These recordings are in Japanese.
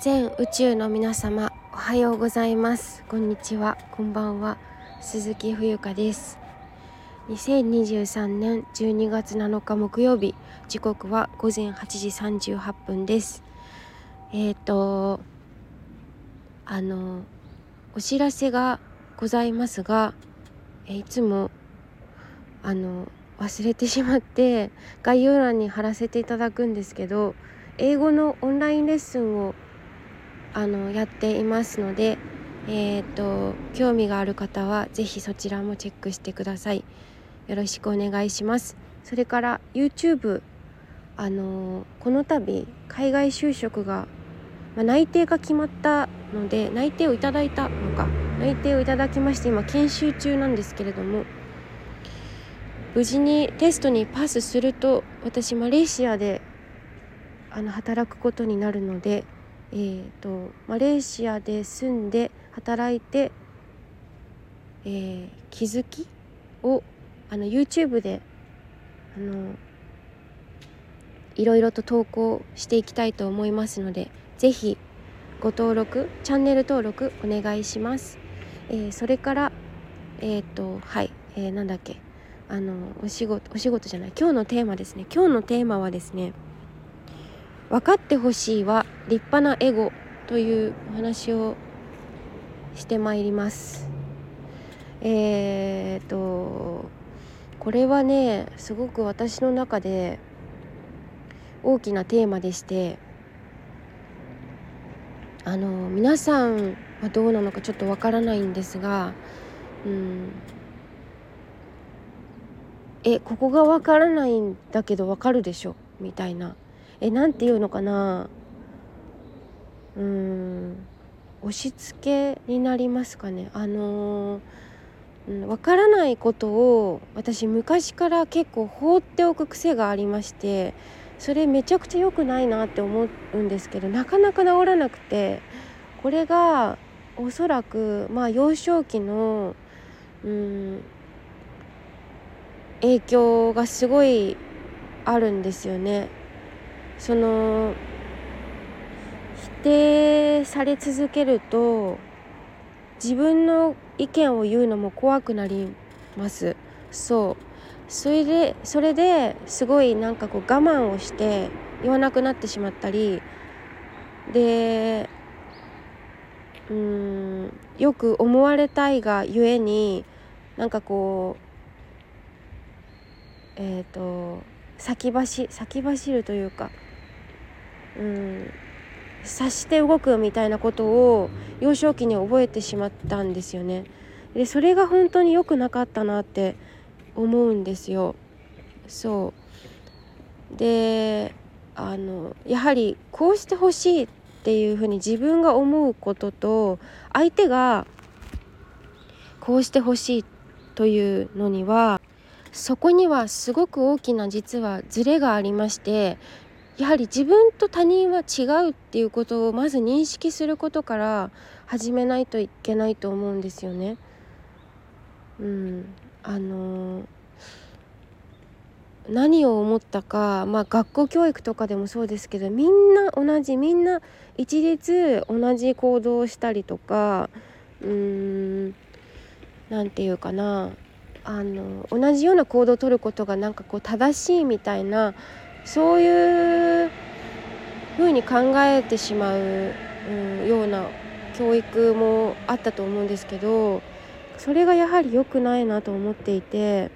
全宇宙の皆様おはようございます。こんにちは。こんばんは。鈴木冬香です。2023年12月7日木曜日。時刻は午前8時38分です。えっ、ー、とあのお知らせがございますがいつもあの忘れてしまって概要欄に貼らせていただくんですけど英語のオンラインレッスンをあのやっていますので、えーと、興味がある方は是非そちらもチェックしてください。よろしくお願いします。それから YouTube あのこの度海外就職が、まあ、内定が決まったので内定をいただいたのか内定をいただきまして今研修中なんですけれども無事にテストにパスすると私マレーシアであの働くことになるのでえーと、マレーシアで住んで働いて、えー、気づきをあの YouTube であのいろいろと投稿していきたいと思いますので是非ご登録チャンネル登録お願いします。えー、それからえっ、ー、とはい、えー、なんだっけあのお仕事お仕事じゃない今日のテーマですね今日のテーマはですね分かってほしいは立派なエゴというお話をしてまいります。えーとこれはねすごく私の中で大きなテーマでしてあの皆さんはどうなのかちょっとわからないんですがうんえここがわからないんだけどわかるでしょ？みたいな。えなんていうのかな。うん。押し付けになりますかね。あのうん、分からないことを私昔から結構放っておく癖がありましてそれめちゃくちゃ良くないなって思うんですけどなかなか治らなくてこれがおそらくまあ幼少期のうん影響がすごいあるんですよね。その否定され続けると自分の意見を言うのも怖くなります。そう。それでそれですごいなんかこう我慢をして言わなくなってしまったりでうんよく思われたいがゆえになんかこうえっ、ー、と先走先走るというかうん察して動くみたいなことを幼少期に覚えてしまったんですよね。でそれが本当に良くなかったなって思うんですよ。そうであのやはりこうしてほしいっていうふうに自分が思うことと相手がこうしてほしいというのにはそこにはすごく大きな実はズレがありましてやはり自分と他人は違うっていうことをまず認識することから始めないといけないと思うんですよね。うん、あのー、何を思ったか、まあ、学校教育とかでもそうですけどみんな同じみんな一律同じ行動をしたりとかうーん何て言うかなあの同じような行動をとることがなんかこう正しいみたいなそういうふうに考えてしまう、うん、ような教育もあったと思うんですけどそれがやはり良くないなと思っていて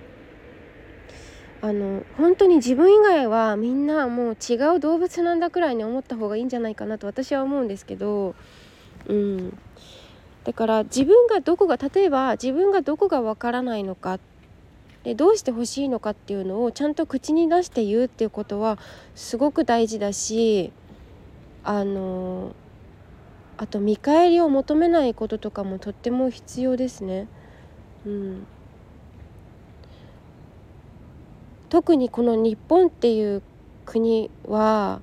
あの本当に自分以外はみんなもう違う動物なんだくらいに思った方がいいんじゃないかなと私は思うんですけど、うん、だから自分がどこが例えば自分がどこがわからないのかってでどうしてほしいのかっていうのをちゃんと口に出して言うっていうことはすごく大事だしあのあと見返りを求めないこととかもとっても必要ですね。うん、特にこの日本っていう国は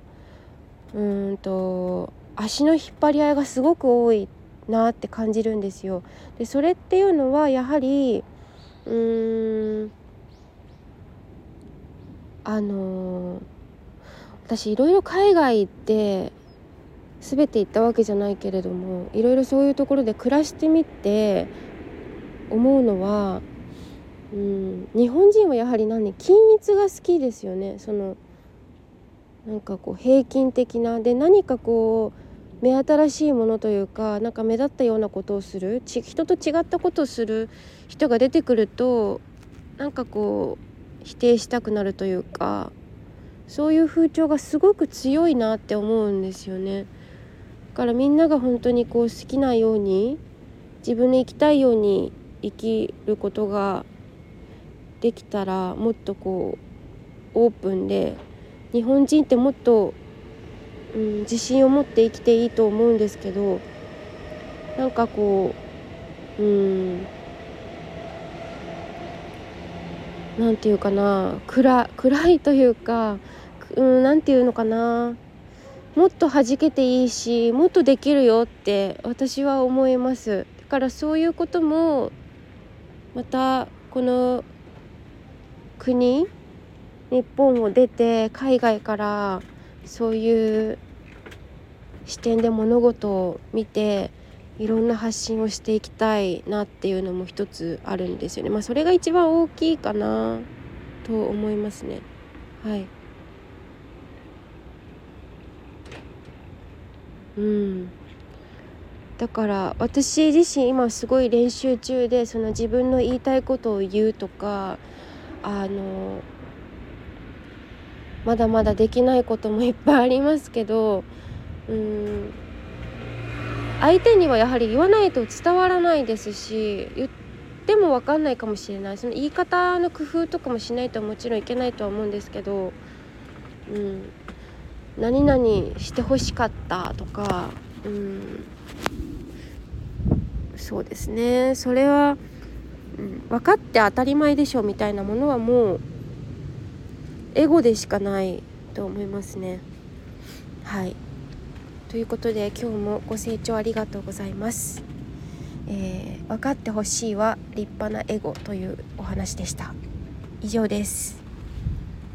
うんと足の引っ張り合いがすごく多いなって感じるんですよ。でそれっていうのはやはりうーんあのー、私いろいろ海外で全て言ったわけじゃないけれどもいろいろそういうところで暮らしてみて思うのは、うん、日本人はやはり何均一が好きですよね。そのなんかこう平均的なで何かこう目新しいものというかなんか目立ったようなことをする人と違ったことをする人が出てくるとなんかこう否定したくなるというかそういう風潮がすごく強いなって思うんですよね。だからみんなが本当にこう好きなように自分の生きたいように生きることができたらもっとこうオープンで日本人ってもっと、うん、自信を持って生きていいと思うんですけどなんかこううんなんていうかな暗暗いというかうんなんていうのかな。もっと弾けていいしもっとできるよって私は思います。だからそういうこともまたこの国日本を出て海外からそういう視点で物事を見ていろんな発信をしていきたいなっていうのも一つあるんですよね。まあそれが一番大きいかなと思いますね。はい。うん。だから私自身今すごい練習中でその自分の言いたいことを言うとかあのまだまだできないこともいっぱいありますけどうん相手にはやはり言わないと伝わらないですし言っても分かんないかもしれない。その言い方の工夫とかもしないともちろんいけないとは思うんですけど、うん、何々してほしかったとか、うん、そうですね。それは、うん、分かって当たり前でしょみたいなものはもうエゴでしかないと思いますね。はい。ということで今日もご清聴ありがとうございます、えー、分かってほしいは立派なエゴというお話でした。以上です。